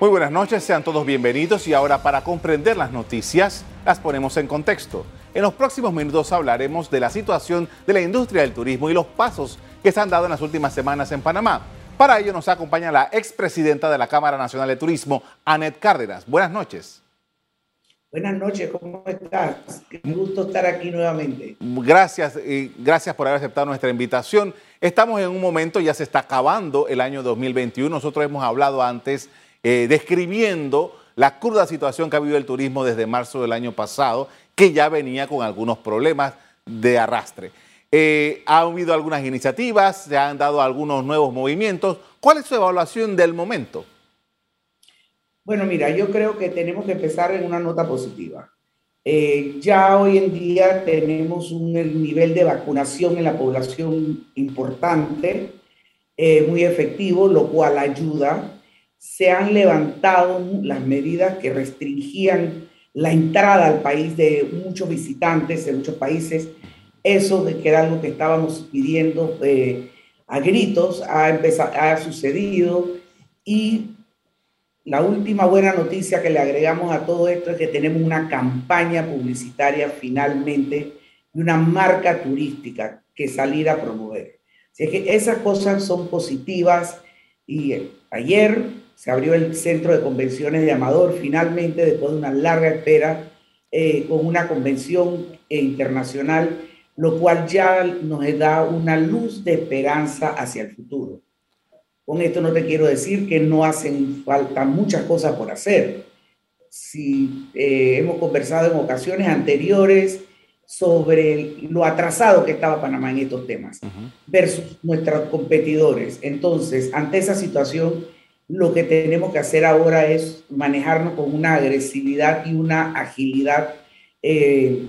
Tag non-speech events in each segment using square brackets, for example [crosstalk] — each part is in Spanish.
Muy buenas noches, sean todos bienvenidos y ahora para comprender las noticias las ponemos en contexto. En los próximos minutos hablaremos de la situación de la industria del turismo y los pasos que se han dado en las últimas semanas en Panamá. Para ello nos acompaña la expresidenta de la Cámara Nacional de Turismo, Anet Cárdenas. Buenas noches. Buenas noches, ¿cómo estás? Qué gusto estar aquí nuevamente. Gracias, y gracias por haber aceptado nuestra invitación. Estamos en un momento, ya se está acabando el año 2021. Nosotros hemos hablado antes eh, describiendo la cruda situación que ha vivido el turismo desde marzo del año pasado que ya venía con algunos problemas de arrastre. Eh, ha habido algunas iniciativas, se han dado algunos nuevos movimientos. ¿Cuál es su evaluación del momento? Bueno, mira, yo creo que tenemos que empezar en una nota positiva. Eh, ya hoy en día tenemos un nivel de vacunación en la población importante, eh, muy efectivo, lo cual ayuda. Se han levantado las medidas que restringían la entrada al país de muchos visitantes de muchos países. Eso de que era algo que estábamos pidiendo eh, a gritos ha, empezado, ha sucedido y la última buena noticia que le agregamos a todo esto es que tenemos una campaña publicitaria finalmente y una marca turística que salir a promover. Así que esas cosas son positivas y ayer se abrió el centro de convenciones de Amador finalmente después de una larga espera eh, con una convención internacional, lo cual ya nos da una luz de esperanza hacia el futuro. Con esto no te quiero decir que no hacen falta muchas cosas por hacer. Si eh, hemos conversado en ocasiones anteriores sobre lo atrasado que estaba Panamá en estos temas versus nuestros competidores. Entonces, ante esa situación, lo que tenemos que hacer ahora es manejarnos con una agresividad y una agilidad eh,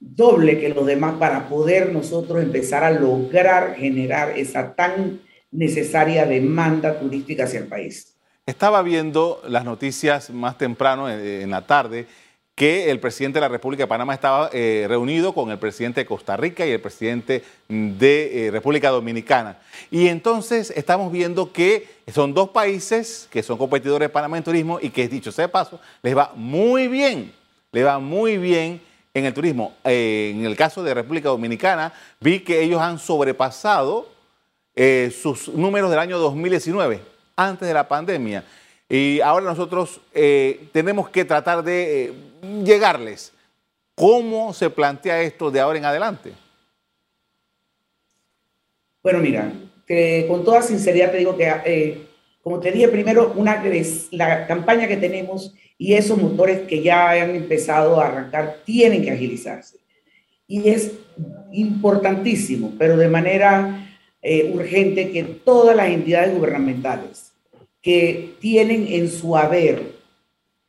doble que los demás para poder nosotros empezar a lograr generar esa tan necesaria demanda turística hacia el país. Estaba viendo las noticias más temprano eh, en la tarde que el presidente de la República de Panamá estaba eh, reunido con el presidente de Costa Rica y el presidente de eh, República Dominicana. Y entonces estamos viendo que son dos países que son competidores de Panamá en turismo y que, dicho sea de paso, les va muy bien, les va muy bien en el turismo. En el caso de República Dominicana, vi que ellos han sobrepasado sus números del año 2019, antes de la pandemia. Y ahora nosotros eh, tenemos que tratar de eh, llegarles. ¿Cómo se plantea esto de ahora en adelante? Bueno, mira, con toda sinceridad te digo que, eh, como te dije primero, una, la campaña que tenemos y esos motores que ya han empezado a arrancar tienen que agilizarse. Y es importantísimo, pero de manera urgente, que todas las entidades gubernamentales, que tienen en su haber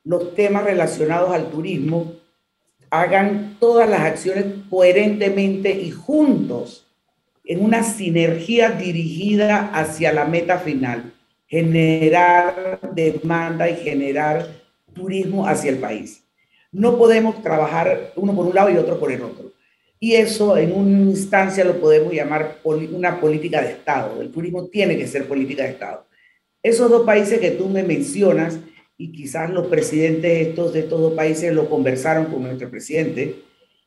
los temas relacionados al turismo hagan todas las acciones coherentemente y juntos en una sinergia dirigida hacia la meta final, generar demanda y generar turismo hacia el país. No podemos trabajar uno por un lado y otro por el otro. Y eso en una instancia lo podemos llamar una política de Estado. El turismo tiene que ser política de Estado. Esos dos países que tú me mencionas, y quizás los presidentes estos, de estos dos países lo conversaron con nuestro presidente,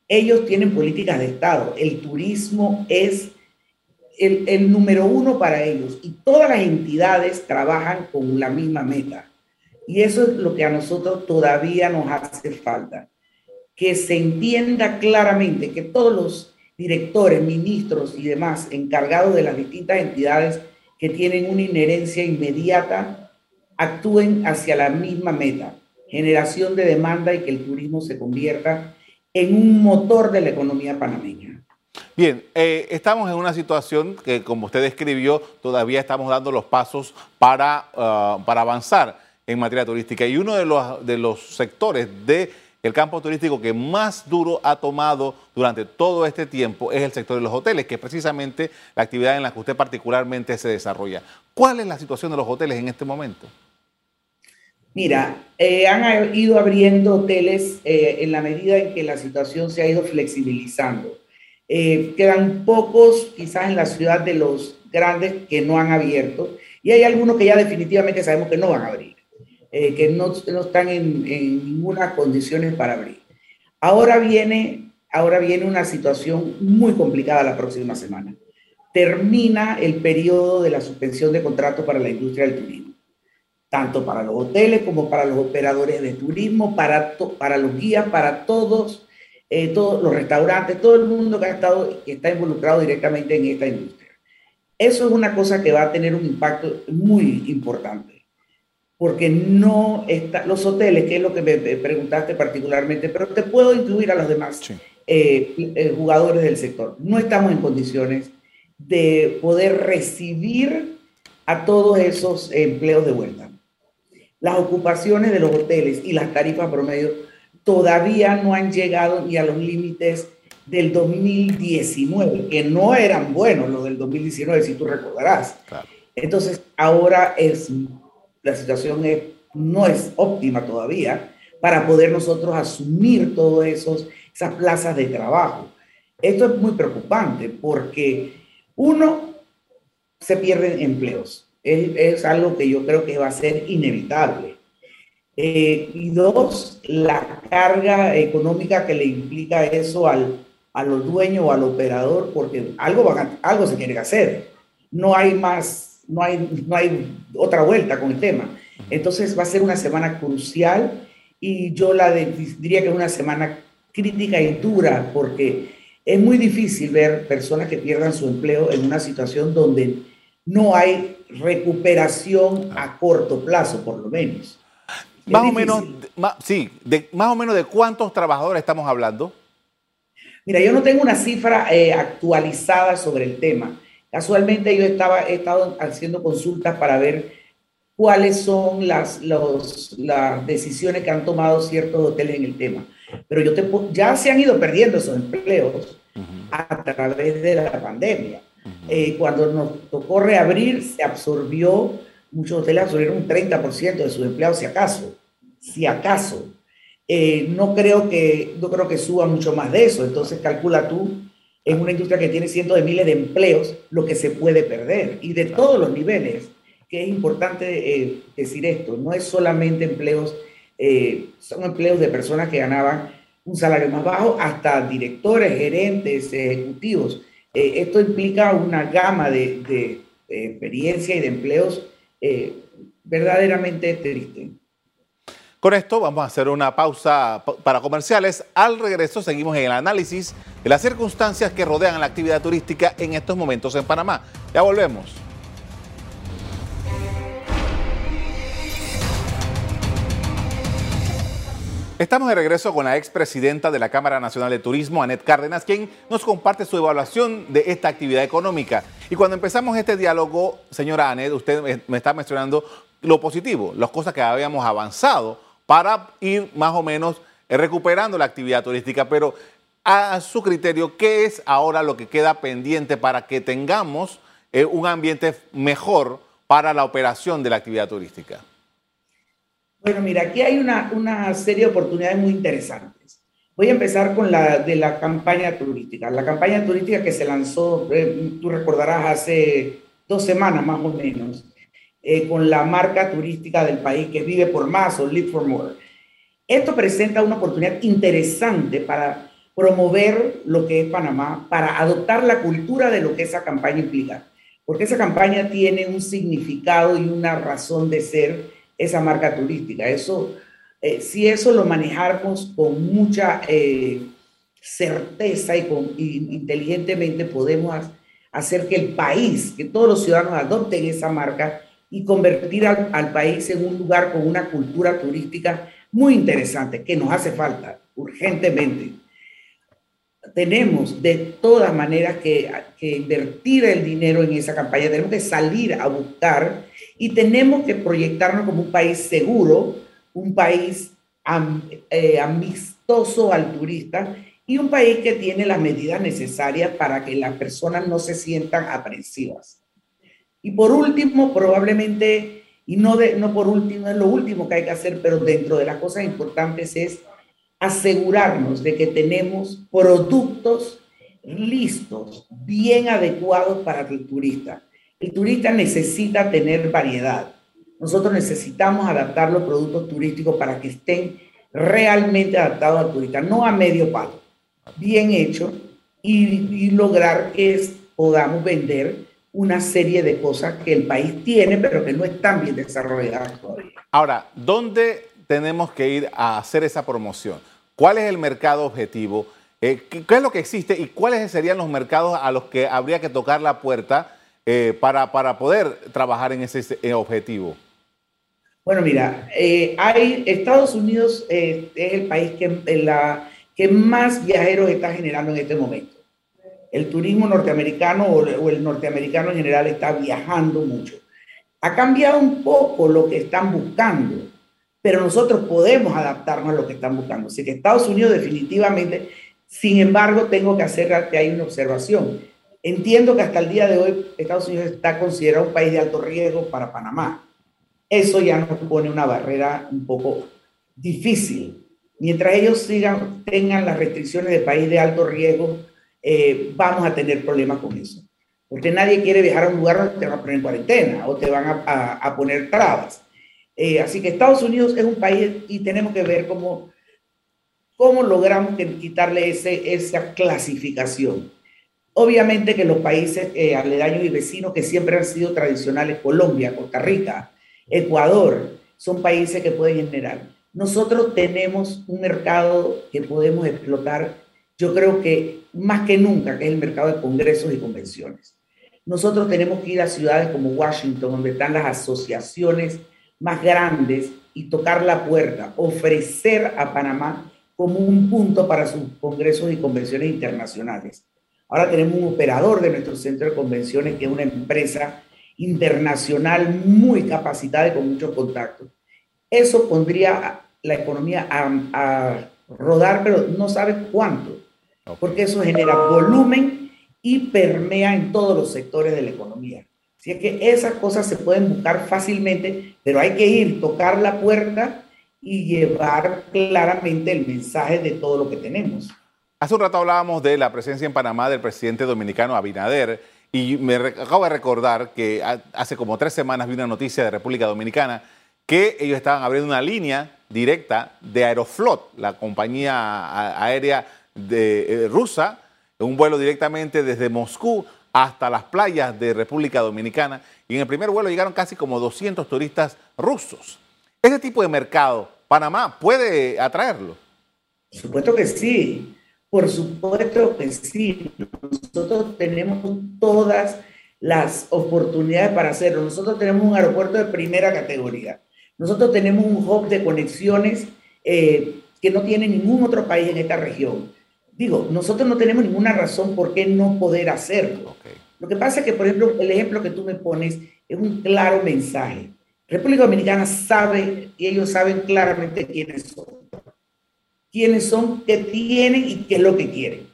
ellos tienen políticas de Estado. El turismo es el, el número uno para ellos y todas las entidades trabajan con la misma meta. Y eso es lo que a nosotros todavía nos hace falta. Que se entienda claramente que todos los directores, ministros y demás encargados de las distintas entidades que tienen una inherencia inmediata actúen hacia la misma meta, generación de demanda y que el turismo se convierta en un motor de la economía panameña. Bien, eh, estamos en una situación que, como usted describió, todavía estamos dando los pasos para, ah, para avanzar en materia turística. Y uno de los, de los sectores de el campo turístico que más duro ha tomado durante todo este tiempo es el sector de los hoteles, que es precisamente la actividad en la que usted particularmente se desarrolla. ¿Cuál es la situación de los hoteles en este momento? Mira, eh, han ido abriendo hoteles eh, en la medida en que la situación se ha ido flexibilizando. Eh, quedan pocos, quizás en la ciudad de los grandes, que no han abierto. Y hay algunos que ya definitivamente sabemos que no van a abrir, eh, que no, no están en, en ninguna condiciones para abrir. Ahora viene, ahora viene una situación muy complicada la próxima semana. Termina el periodo de la suspensión de contratos para la industria del turismo, tanto para los hoteles como para los operadores de turismo, para, para los guías, para todos, eh, todos los restaurantes, todo el mundo que ha estado, que está involucrado directamente en esta industria. Eso es una cosa que va a tener un impacto muy importante porque no está, los hoteles, que es lo que me preguntaste particularmente, pero te puedo incluir a los demás eh, eh, jugadores del sector. No estamos en condiciones de poder recibir a todos esos empleos de vuelta. Las ocupaciones de los hoteles y las tarifas promedio todavía no han llegado ni a los límites del 2019, que no eran buenos los del 2019, si tú recordarás. Entonces, ahora es la situación no es óptima todavía para poder nosotros asumir todas esas plazas de trabajo. Esto es muy preocupante porque uno, se pierden empleos. Es, algo que yo creo que va a ser inevitable. Eh, y dos, la carga económica que le implica eso al, a los dueños o al operador, porque algo, algo se tiene que hacer. No hay más no hay, no hay otra vuelta con el tema. Entonces va a ser una semana crucial y yo la diría que es una semana crítica y dura porque es muy difícil ver personas que pierdan su empleo en una situación donde no hay recuperación a corto plazo, por lo menos. más o menos, sí, de, más o menos de cuántos trabajadores estamos hablando. Mira, yo no tengo una cifra eh, actualizada sobre el tema, Casualmente yo estaba, he estado haciendo consultas para ver cuáles son las, las decisiones que han tomado ciertos hoteles en el tema. Pero yo te, ya se han ido perdiendo esos empleos a través de la pandemia. Eh, cuando nos tocó reabrir, se absorbió, muchos hoteles absorbieron un 30% de sus empleados, si acaso, si acaso. Eh, no, creo que, no creo que suba mucho más de eso. Entonces, calcula tú en una industria que tiene cientos de miles de empleos, lo que se puede perder y de todos los niveles, que es importante eh, decir esto, no es solamente empleos, eh, son empleos de personas que ganaban un salario más bajo hasta directores, gerentes, ejecutivos. Eh, esto implica una gama de, de experiencia y de empleos verdaderamente triste. Con esto vamos a hacer una pausa para comerciales. Al regreso seguimos en el análisis de las circunstancias que rodean la actividad turística en estos momentos en Panamá. Ya volvemos. Estamos de regreso con la expresidenta de la Cámara Nacional de Turismo, Anet Cárdenas, quien nos comparte su evaluación de esta actividad económica. Y cuando empezamos este diálogo, señora Anet, usted me está mencionando lo positivo, las cosas que habíamos avanzado para ir más o menos eh, recuperando la actividad turística. Pero a su criterio, ¿qué es ahora lo que queda pendiente para que tengamos eh, un ambiente mejor para la operación de la actividad turística? Bueno, mira, aquí hay una, serie de oportunidades muy interesantes. Voy a empezar con la de la campaña turística. La campaña turística que se lanzó, eh, tú recordarás, hace dos semanas más o menos, eh, con la marca turística del país que vive por más o live for more. Esto presenta una oportunidad interesante para promover lo que es Panamá, para adoptar la cultura de lo que esa campaña implica, porque esa campaña tiene un significado y una razón de ser esa marca turística. Eso, eh, si eso lo manejamos con mucha eh, certeza y, con, y inteligentemente, podemos hacer que el país, que todos los ciudadanos adopten esa marca y convertir al, país en un lugar con una cultura turística muy interesante, que nos hace falta urgentemente. Tenemos de todas maneras que, invertir el dinero en esa campaña, tenemos que salir a buscar y tenemos que proyectarnos como un país seguro, un país eh, amistoso al turista y un país que tiene las medidas necesarias para que las personas no se sientan aprensivas. Y por último, probablemente, y no, de, no por último, es lo último que hay que hacer, pero dentro de las cosas importantes es asegurarnos de que tenemos productos listos, bien adecuados para el turista. El turista necesita tener variedad. Nosotros necesitamos adaptar los productos turísticos para que estén realmente adaptados al turista, no a medio palo, bien hecho y, lograr que podamos vender una serie de cosas que el país tiene, pero que no están bien desarrolladas todavía. Ahora, ¿dónde tenemos que ir a hacer esa promoción? ¿Cuál es el mercado objetivo? Eh, ¿qué, es lo que existe y cuáles serían los mercados a los que habría que tocar la puerta eh, para, para, poder trabajar en ese objetivo? Bueno, mira, eh, hay, Estados Unidos es el país que, la, que más viajeros está generando en este momento. El turismo norteamericano o el norteamericano en general está viajando mucho. Ha cambiado un poco lo que están buscando, pero nosotros podemos adaptarnos a lo que están buscando. Así que Estados Unidos definitivamente, sin embargo, tengo que hacer que hay una observación. Entiendo que hasta el día de hoy Estados Unidos está considerado un país de alto riesgo para Panamá. Eso ya nos pone una barrera un poco difícil. Mientras ellos tengan las restricciones de país de alto riesgo, eh, vamos a tener problemas con eso. Porque nadie quiere viajar a un lugar donde te van a poner en cuarentena o te van a, poner trabas. Eh, así que Estados Unidos es un país y tenemos que ver cómo, cómo logramos quitarle ese, esa clasificación. Obviamente que los países eh, aledaños y vecinos que siempre han sido tradicionales, Colombia, Costa Rica, Ecuador, son países que pueden generar. Nosotros tenemos un mercado que podemos explotar, yo creo que más que nunca, que es el mercado de congresos y convenciones. Nosotros tenemos que ir a ciudades como Washington, donde están las asociaciones más grandes, y tocar la puerta, ofrecer a Panamá como un punto para sus congresos y convenciones internacionales. Ahora tenemos un operador de nuestro centro de convenciones, que es una empresa internacional muy capacitada y con muchos contactos. Eso pondría la economía a, rodar, pero no sabes cuánto, porque eso genera volumen y permea en todos los sectores de la economía. Así es que esas cosas se pueden buscar fácilmente, pero hay que ir, tocar la puerta y llevar claramente el mensaje de todo lo que tenemos. Hace un rato hablábamos de la presencia en Panamá del presidente dominicano Abinader y me acabo de recordar que hace como tres semanas vi una noticia de República Dominicana que ellos estaban abriendo una línea directa de Aeroflot, la compañía aérea de, eh, rusa, un vuelo directamente desde Moscú hasta las playas de República Dominicana. Y en el primer vuelo llegaron casi como 200 turistas rusos. Ese tipo de mercado, Panamá puede atraerlo. Por supuesto que sí. Por supuesto que sí, nosotros tenemos todas las oportunidades para hacerlo. Nosotros tenemos un aeropuerto de primera categoría. Nosotros tenemos un hub de conexiones eh, que no tiene ningún otro país en esta región. Digo, nosotros no tenemos ninguna razón por qué no poder hacerlo. Lo que pasa es que, por ejemplo, el ejemplo que tú me pones es un claro mensaje. República Dominicana sabe y ellos saben claramente quiénes son quiénes son, qué tienen y qué es lo que quieren.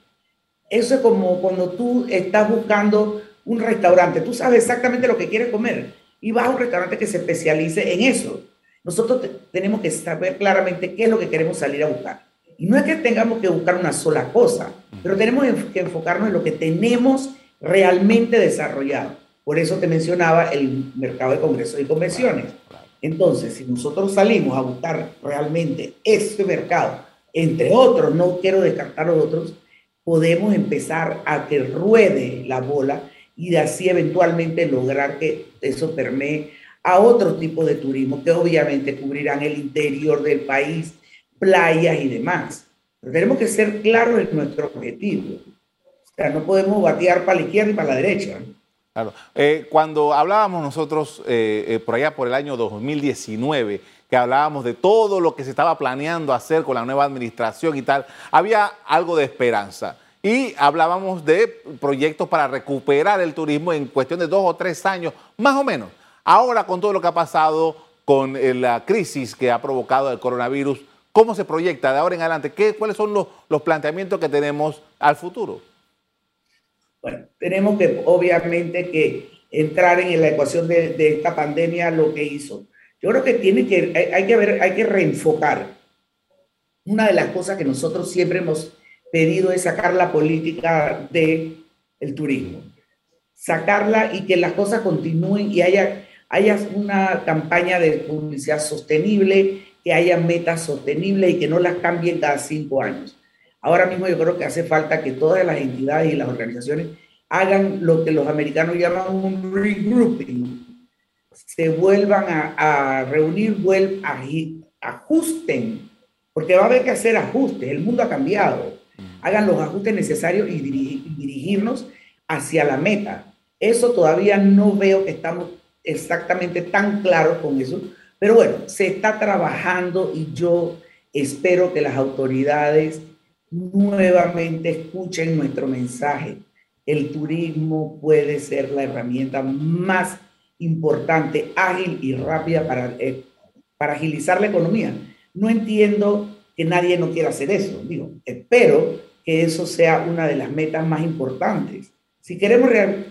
Eso es como cuando tú estás buscando un restaurante, tú sabes exactamente lo que quieres comer y vas a un restaurante que se especialice en eso. Nosotros tenemos que saber claramente qué es lo que queremos salir a buscar. Y no es que tengamos que buscar una sola cosa, pero tenemos que enfocarnos en lo que tenemos realmente desarrollado. Por eso te mencionaba el mercado de congresos y convenciones. Entonces, si nosotros salimos a buscar realmente ese mercado entre otros, no quiero descartar los otros, podemos empezar a que ruede la bola y de así eventualmente lograr que eso permee a otro tipo de turismo que obviamente cubrirán el interior del país, playas y demás. Tenemos que ser claros en nuestro objetivo. O sea, no podemos batear para la izquierda y para la derecha. Claro. Eh, cuando hablábamos nosotros eh, eh, por allá por el año 2019, que hablábamos de todo lo que se estaba planeando hacer con la nueva administración y tal, había algo de esperanza. Y hablábamos de proyectos para recuperar el turismo en cuestión de dos o tres años, más o menos. Ahora, con todo lo que ha pasado con la crisis que ha provocado el coronavirus, ¿cómo se proyecta de ahora en adelante? ¿Qué, ¿Cuáles son los, los planteamientos que tenemos al futuro? Bueno, tenemos que obviamente que entrar en la ecuación de, esta pandemia lo que hizo. Yo creo que tiene que, hay, que ver, hay que reenfocar. Una de las cosas que nosotros siempre hemos pedido es sacar la política del el turismo. Sacarla y que las cosas continúen y haya, haya una campaña de publicidad sostenible, que haya metas sostenibles y que no las cambien cada cinco años. Ahora mismo yo creo que hace falta que todas las entidades y las organizaciones hagan lo que los americanos llaman un regrouping, se vuelvan a, reunir, vuelvan, ajusten, porque va a haber que hacer ajustes, el mundo ha cambiado, hagan los ajustes necesarios y dirigirnos hacia la meta. Eso todavía no veo que estamos exactamente tan claros con eso, pero bueno, se está trabajando y yo espero que las autoridades nuevamente escuchen nuestro mensaje. El turismo puede ser la herramienta más importante, ágil y rápida para, eh, para agilizar la economía. No entiendo que nadie no quiera hacer eso. Digo, espero que eso sea una de las metas más importantes. Si queremos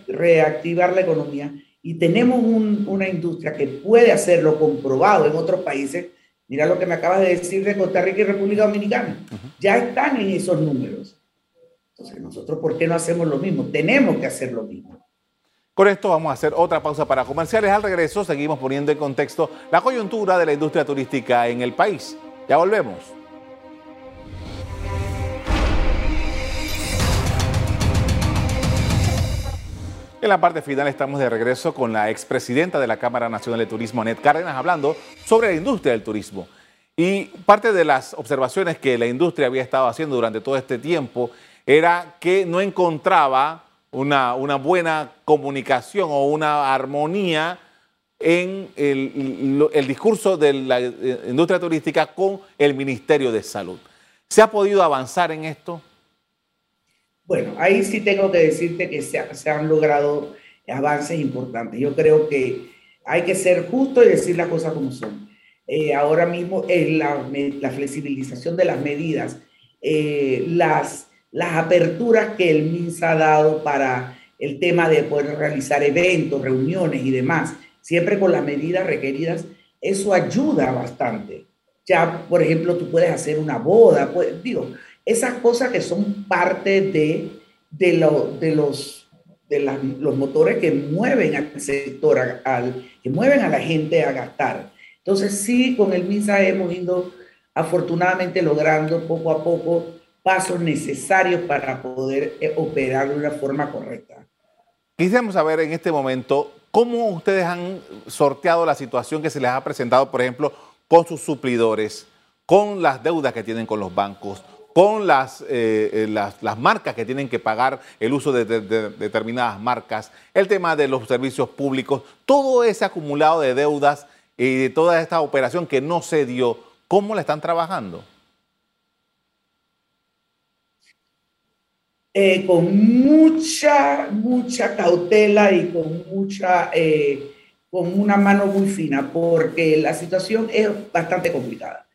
reactivar la economía y tenemos una industria que puede hacerlo comprobado en otros países, mira lo que me acabas de decir de Costa Rica y República Dominicana, ya están en esos números. Entonces, nosotros, ¿por qué no hacemos lo mismo? Tenemos que hacer lo mismo. Con esto vamos a hacer otra pausa para comerciales. Al regreso seguimos poniendo en contexto la coyuntura de la industria turística en el país. Ya volvemos. En la parte final estamos de regreso con la expresidenta de la Cámara Nacional de Turismo, Anet Cárdenas, hablando sobre la industria del turismo. Y parte de las observaciones que la industria había estado haciendo durante todo este tiempo era que no encontraba una, buena comunicación o una armonía en el, el, discurso de la eh, industria turística con el Ministerio de Salud. ¿Se ha podido avanzar en esto? Bueno, ahí sí tengo que decirte que se, han logrado avances importantes. Yo creo que hay que ser justo y decir las cosas como son. Eh, ahora mismo eh, la, flexibilización de las medidas, eh, las, las aperturas que el MINS ha dado para el tema de poder realizar eventos, reuniones y demás, siempre con las medidas requeridas, eso ayuda bastante. Ya, por ejemplo, tú puedes hacer una boda, pues, digo, esas cosas que son parte de, de, de los, de los motores que mueven al sector, al, que mueven a la gente a gastar. Entonces sí, con el MISA hemos ido afortunadamente logrando poco a poco pasos necesarios para poder eh, operar de una forma correcta. Quisiéramos saber en este momento cómo ustedes han sorteado la situación que se les ha presentado, por ejemplo, con sus suplidores, con las deudas que tienen con los bancos, con las, eh, eh, las, las, marcas que tienen que pagar el uso de, determinadas marcas, el tema de los servicios públicos, todo ese acumulado de deudas y de toda esta operación que no se dio, ¿cómo la están trabajando? Eh, con mucha, mucha cautela y con mucha, con una mano muy fina, porque la situación es bastante complicada.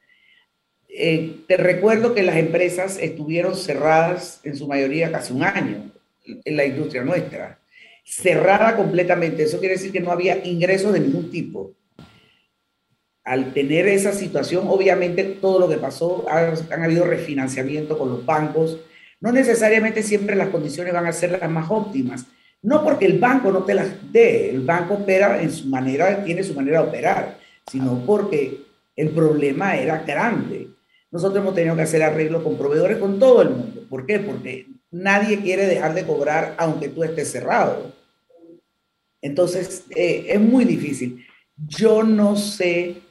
Eh, te recuerdo que las empresas estuvieron cerradas en su mayoría casi un año en la industria nuestra. Cerrada completamente. Eso quiere decir que no había ingresos de ningún tipo. Al tener esa situación, obviamente todo lo que pasó, han, han habido refinanciamiento con los bancos. No necesariamente siempre las condiciones van a ser las más óptimas. No porque el banco no te las dé, el banco opera en su manera, tiene su manera de operar, sino porque el problema era grande nosotros hemos tenido que hacer arreglos con proveedores con todo el mundo. ¿Por qué? Porque nadie quiere dejar de cobrar aunque tú estés cerrado. Entonces, eh, es muy difícil. Yo no sé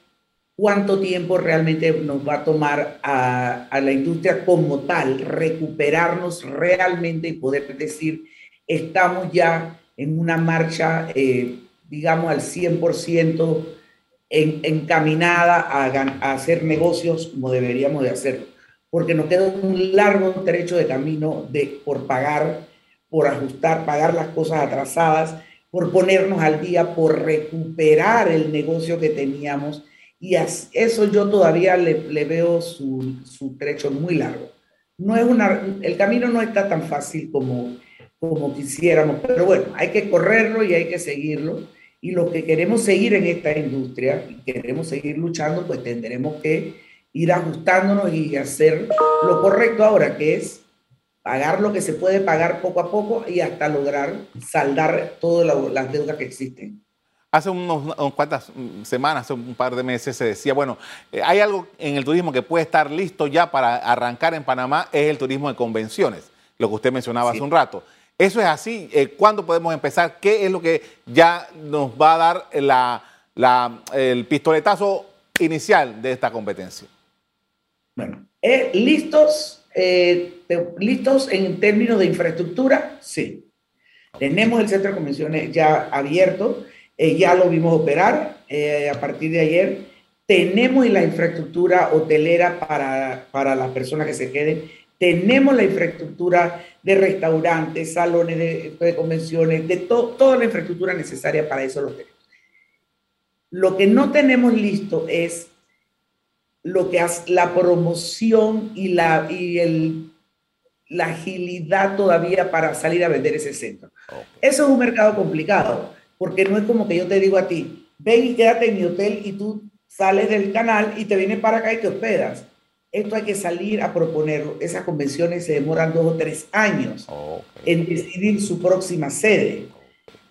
cuánto tiempo realmente nos va a tomar a, la industria como tal recuperarnos realmente y poder decir, estamos ya en una marcha, eh, digamos, al 100% encaminada a, hacer negocios como deberíamos de hacerlo, porque nos queda un largo trecho de camino de, por pagar, por ajustar, pagar las cosas atrasadas, por ponernos al día, por recuperar el negocio que teníamos. Y eso yo todavía le, veo su, su, trecho muy largo. No es una, el camino no está tan fácil como, como quisiéramos, pero bueno, hay que correrlo y hay que seguirlo y los que queremos seguir en esta industria y queremos seguir luchando, pues tendremos que ir ajustándonos y hacer lo correcto ahora, que es pagar lo que se puede pagar poco a poco y hasta lograr saldar todas las deudas que existen. Hace unos, cuantas semanas, hace un par de meses, se decía, bueno, eh, hay algo en el turismo que puede estar listo ya para arrancar en Panamá, es el turismo de convenciones, lo que usted mencionaba hace un rato. Eso es así. Eh, ¿Cuándo podemos empezar? ¿Qué es lo que ya nos va a dar el pistoletazo inicial de esta competencia? Bueno, eh, listos, eh, listos en términos de infraestructura, sí. Tenemos el centro de convenciones ya abierto, ya lo vimos operar a partir de ayer. Tenemos la infraestructura hotelera para, para las personas que se queden tenemos la infraestructura de restaurantes, salones de, convenciones, de toda la infraestructura necesaria para eso lo tenemos. Lo que no tenemos listo es lo que hace la promoción y la, y el, la agilidad todavía para salir a vender ese centro. Eso es un mercado complicado, porque no es como que yo te digo a ti, ven y quédate en mi hotel y tú sales del canal y te vienes para acá y te hospedas. Esto hay que salir a proponerlo. Esas convenciones se demoran dos o tres años en decidir su próxima sede.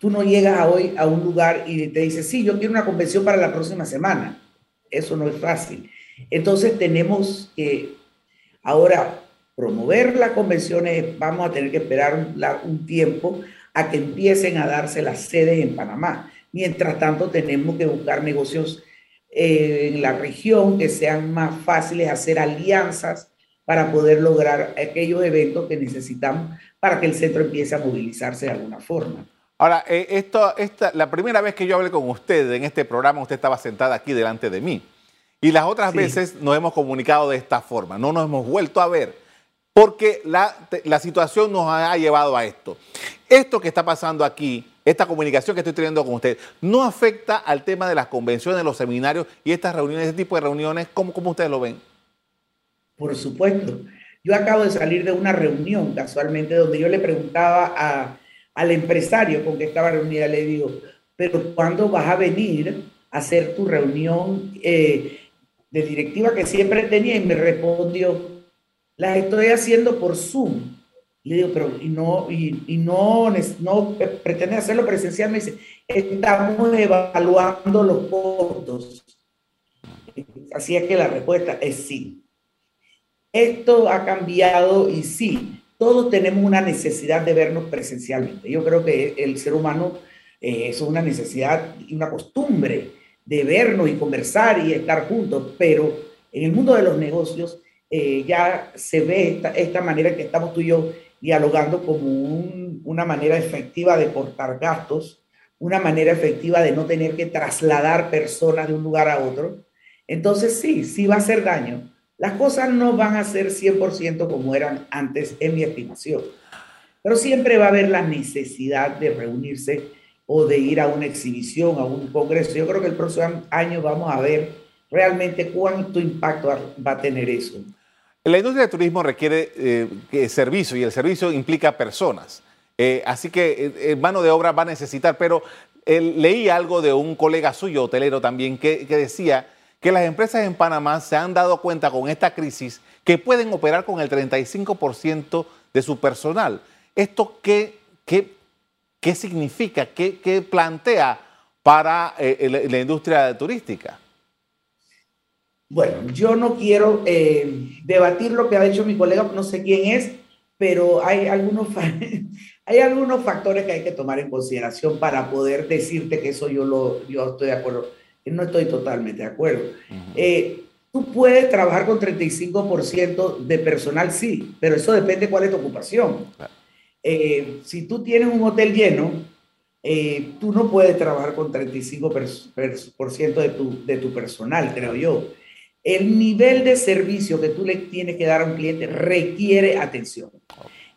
Tú no llegas hoy a un lugar y te dices, sí, yo quiero una convención para la próxima semana. Eso no es fácil. Entonces tenemos que ahora promover las convenciones. Vamos a tener que esperar un, un tiempo a que empiecen a darse las sedes en Panamá. Mientras tanto, tenemos que buscar negocios eh, en la región, que sean más fáciles hacer alianzas para poder lograr aquellos eventos que necesitamos para que el centro empiece a movilizarse de alguna forma. Ahora, eh, esto, esta, la primera vez que yo hablé con usted en este programa, usted estaba sentada aquí delante de mí. Y las otras veces nos hemos comunicado de esta forma, no nos hemos vuelto a ver, porque la, la situación nos ha llevado a esto. Esto que está pasando aquí esta comunicación que estoy teniendo con usted, no afecta al tema de las convenciones, los seminarios y estas reuniones, este tipo de reuniones? ¿Cómo, cómo ustedes lo ven? Por supuesto. Yo acabo de salir de una reunión casualmente donde yo le preguntaba al empresario con que estaba reunida, le digo, pero ¿cuándo vas a venir a hacer tu reunión eh, de directiva que siempre tenía? Y me respondió, la estoy haciendo por Zoom. Le digo, pero y no, y, no, no pretende hacerlo presencial. Me dice, estamos evaluando los costos. Así es que la respuesta es sí. Esto ha cambiado y sí, todos tenemos una necesidad de vernos presencialmente. Yo creo que el ser humano eh, es una necesidad y una costumbre de vernos y conversar y estar juntos, pero en el mundo de los negocios eh, ya se ve esta, esta manera que estamos tú y yo dialogando como una manera efectiva de cortar gastos, una manera efectiva de no tener que trasladar personas de un lugar a otro. Entonces sí, sí va a hacer daño. Las cosas no van a ser 100% como eran antes en mi estimación, pero siempre va a haber la necesidad de reunirse o de ir a una exhibición, a un congreso. Yo creo que el próximo año vamos a ver realmente cuánto impacto va a tener eso. La industria del turismo requiere eh, servicio y el servicio implica personas. Eh, así que eh, mano de obra va a necesitar, pero leí algo de un colega suyo, hotelero también, que, decía que las empresas en Panamá se han dado cuenta con esta crisis que pueden operar con el 35% de su personal. ¿Esto qué, qué, qué significa? ¿Qué, qué plantea para la industria turística? Bueno, yo no quiero eh, debatir lo que ha dicho mi colega, no sé quién es, pero hay algunos, [laughs] hay algunos factores que hay que tomar en consideración para poder decirte que eso yo, lo, yo estoy de acuerdo. No estoy totalmente de acuerdo. Eh, tú puedes trabajar con 35% de personal, sí, pero eso depende cuál es tu ocupación. Eh, si tú tienes un hotel lleno, tú no puedes trabajar con 35% de tu, de tu personal, creo yo. El nivel de servicio que tú le tienes que dar a un cliente requiere atención.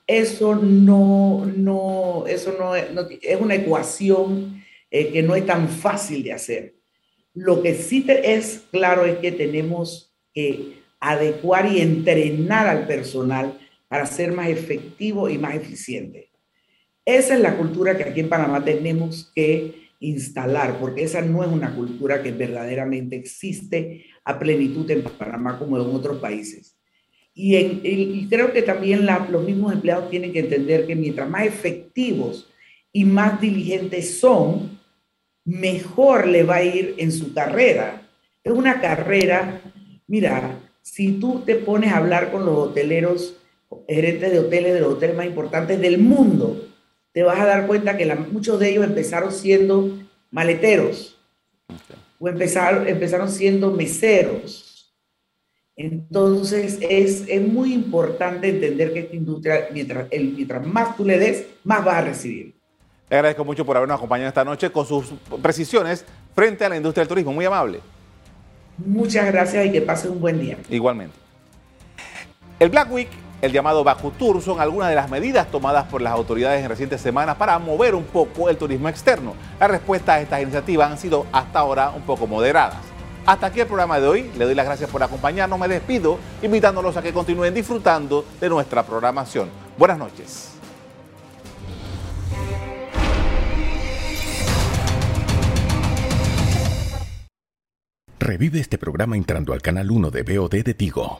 Eso no, no, eso no, es, una ecuación eh, que no es tan fácil de hacer. Lo que sí es claro es que tenemos que adecuar y entrenar al personal para ser más efectivo y más eficiente. Esa es la cultura que aquí en Panamá tenemos que instalar, porque esa no es una cultura que verdaderamente existe a plenitud en Panamá como en otros países. Y, creo que también los mismos empleados tienen que entender que mientras más efectivos y más diligentes son, mejor le va a ir en su carrera. Es una carrera, mira, si tú te pones a hablar con los hoteleros, gerentes de hoteles, de los hoteles más importantes del mundo, te vas a dar cuenta que muchos de ellos empezaron siendo maleteros o empezaron, empezaron siendo meseros. Entonces es, es muy importante entender que esta industria, mientras, el, mientras más tú le des, más vas a recibir. Le agradezco mucho por habernos acompañado esta noche con sus precisiones frente a la industria del turismo. Muy amable. Muchas gracias y que pase un buen día. Igualmente. El Black Week, el llamado Baku Tour, son algunas de las medidas tomadas por las autoridades en recientes semanas para mover un poco el turismo externo. La respuesta a estas iniciativas han sido hasta ahora un poco moderadas. Hasta aquí el programa de hoy. Le doy las gracias por acompañarnos. Me despido invitándolos a que continúen disfrutando de nuestra programación. Buenas noches. Revive este programa entrando al canal 1 de BOD de Tigo.